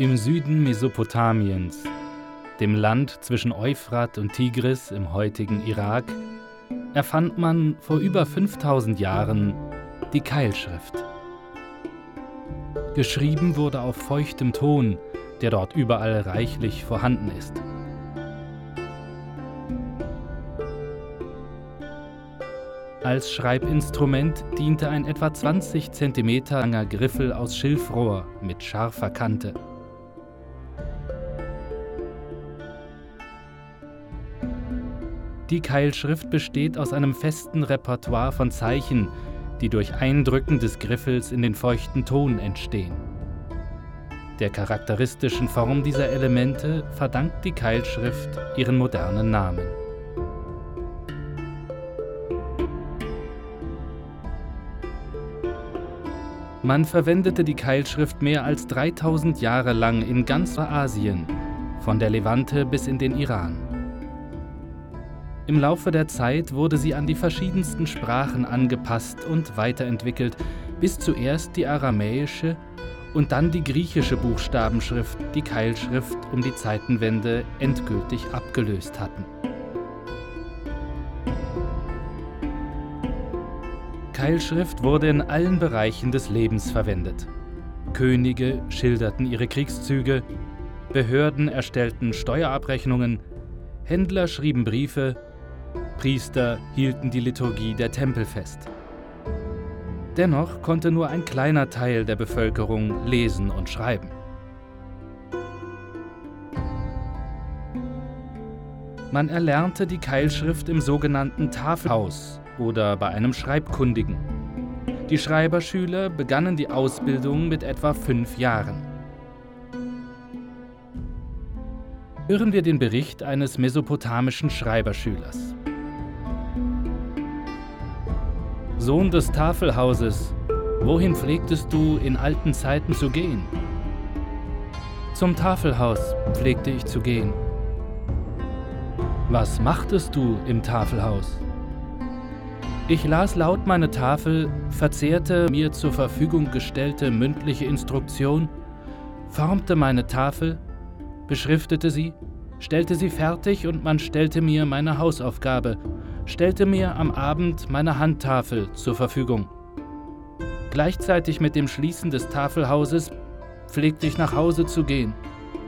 Im Süden Mesopotamiens, dem Land zwischen Euphrat und Tigris im heutigen Irak, erfand man vor über 5000 Jahren die Keilschrift. Geschrieben wurde auf feuchtem Ton, der dort überall reichlich vorhanden ist. Als Schreibinstrument diente ein etwa 20 cm langer Griffel aus Schilfrohr mit scharfer Kante. Die Keilschrift besteht aus einem festen Repertoire von Zeichen, die durch Eindrücken des Griffels in den feuchten Ton entstehen. Der charakteristischen Form dieser Elemente verdankt die Keilschrift ihren modernen Namen. Man verwendete die Keilschrift mehr als 3000 Jahre lang in ganz Asien, von der Levante bis in den Iran. Im Laufe der Zeit wurde sie an die verschiedensten Sprachen angepasst und weiterentwickelt, bis zuerst die aramäische und dann die griechische Buchstabenschrift die Keilschrift um die Zeitenwende endgültig abgelöst hatten. Keilschrift wurde in allen Bereichen des Lebens verwendet. Könige schilderten ihre Kriegszüge, Behörden erstellten Steuerabrechnungen, Händler schrieben Briefe, Priester hielten die Liturgie der Tempel fest. Dennoch konnte nur ein kleiner Teil der Bevölkerung lesen und schreiben. Man erlernte die Keilschrift im sogenannten Tafelhaus oder bei einem Schreibkundigen. Die Schreiberschüler begannen die Ausbildung mit etwa fünf Jahren. Hören wir den Bericht eines mesopotamischen Schreiberschülers. Sohn des Tafelhauses, wohin pflegtest du in alten Zeiten zu gehen? Zum Tafelhaus pflegte ich zu gehen. Was machtest du im Tafelhaus? Ich las laut meine Tafel, verzehrte mir zur Verfügung gestellte mündliche Instruktion, formte meine Tafel, beschriftete sie, stellte sie fertig und man stellte mir meine Hausaufgabe, stellte mir am Abend meine Handtafel zur Verfügung. Gleichzeitig mit dem Schließen des Tafelhauses pflegte ich nach Hause zu gehen,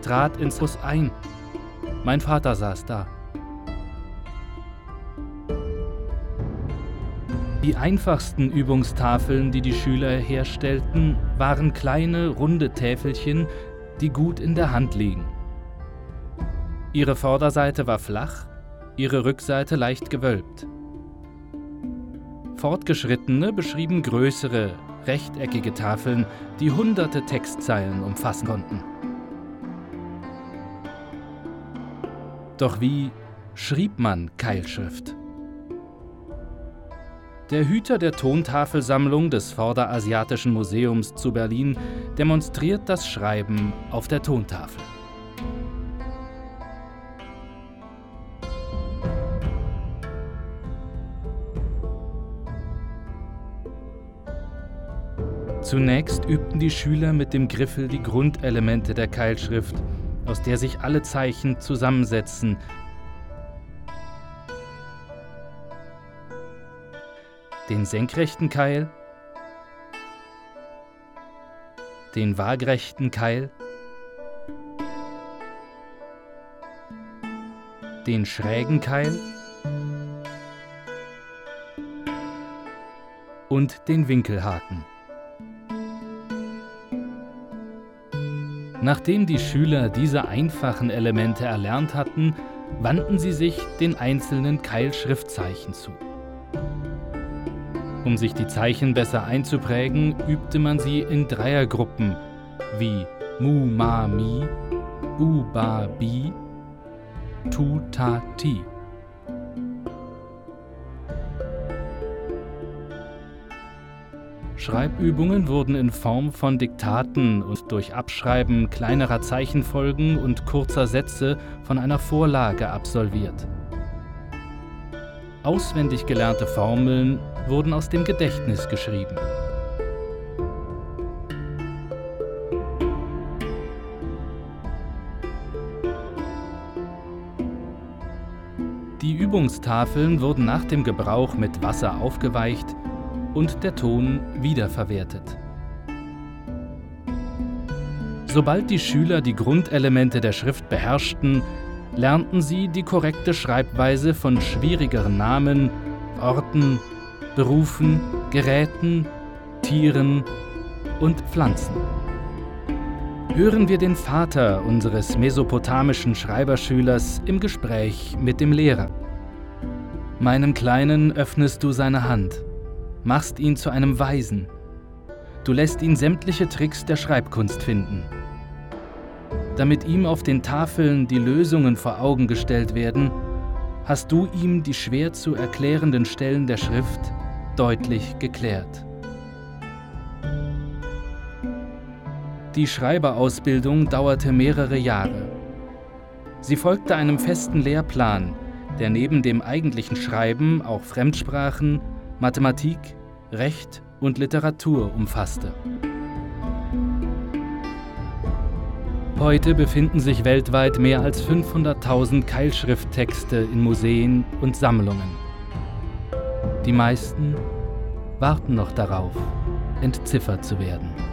trat ins Haus ein. Mein Vater saß da. Die einfachsten Übungstafeln, die die Schüler herstellten, waren kleine, runde Täfelchen, die gut in der Hand liegen. Ihre Vorderseite war flach, ihre Rückseite leicht gewölbt. Fortgeschrittene beschrieben größere, rechteckige Tafeln, die hunderte Textzeilen umfassen konnten. Doch wie schrieb man Keilschrift? Der Hüter der Tontafelsammlung des Vorderasiatischen Museums zu Berlin demonstriert das Schreiben auf der Tontafel. Zunächst übten die Schüler mit dem Griffel die Grundelemente der Keilschrift, aus der sich alle Zeichen zusammensetzen, den senkrechten Keil, den waagrechten Keil, den schrägen Keil und den Winkelhaken. Nachdem die Schüler diese einfachen Elemente erlernt hatten, wandten sie sich den einzelnen Keilschriftzeichen zu. Um sich die Zeichen besser einzuprägen, übte man sie in Dreiergruppen wie Mu Ma Mi, Bu Ba Bi, Tu Ta Ti. Schreibübungen wurden in Form von Diktaten und durch Abschreiben kleinerer Zeichenfolgen und kurzer Sätze von einer Vorlage absolviert. Auswendig gelernte Formeln wurden aus dem Gedächtnis geschrieben. Die Übungstafeln wurden nach dem Gebrauch mit Wasser aufgeweicht und der Ton wiederverwertet. Sobald die Schüler die Grundelemente der Schrift beherrschten, lernten sie die korrekte Schreibweise von schwierigeren Namen, Orten, Berufen, Geräten, Tieren und Pflanzen. Hören wir den Vater unseres mesopotamischen Schreiberschülers im Gespräch mit dem Lehrer. Meinem Kleinen öffnest du seine Hand, machst ihn zu einem Weisen. Du lässt ihn sämtliche Tricks der Schreibkunst finden. Damit ihm auf den Tafeln die Lösungen vor Augen gestellt werden, hast du ihm die schwer zu erklärenden Stellen der Schrift deutlich geklärt. Die Schreiberausbildung dauerte mehrere Jahre. Sie folgte einem festen Lehrplan, der neben dem eigentlichen Schreiben auch Fremdsprachen, Mathematik, Recht und Literatur umfasste. Heute befinden sich weltweit mehr als 500.000 Keilschrifttexte in Museen und Sammlungen. Die meisten warten noch darauf, entziffert zu werden.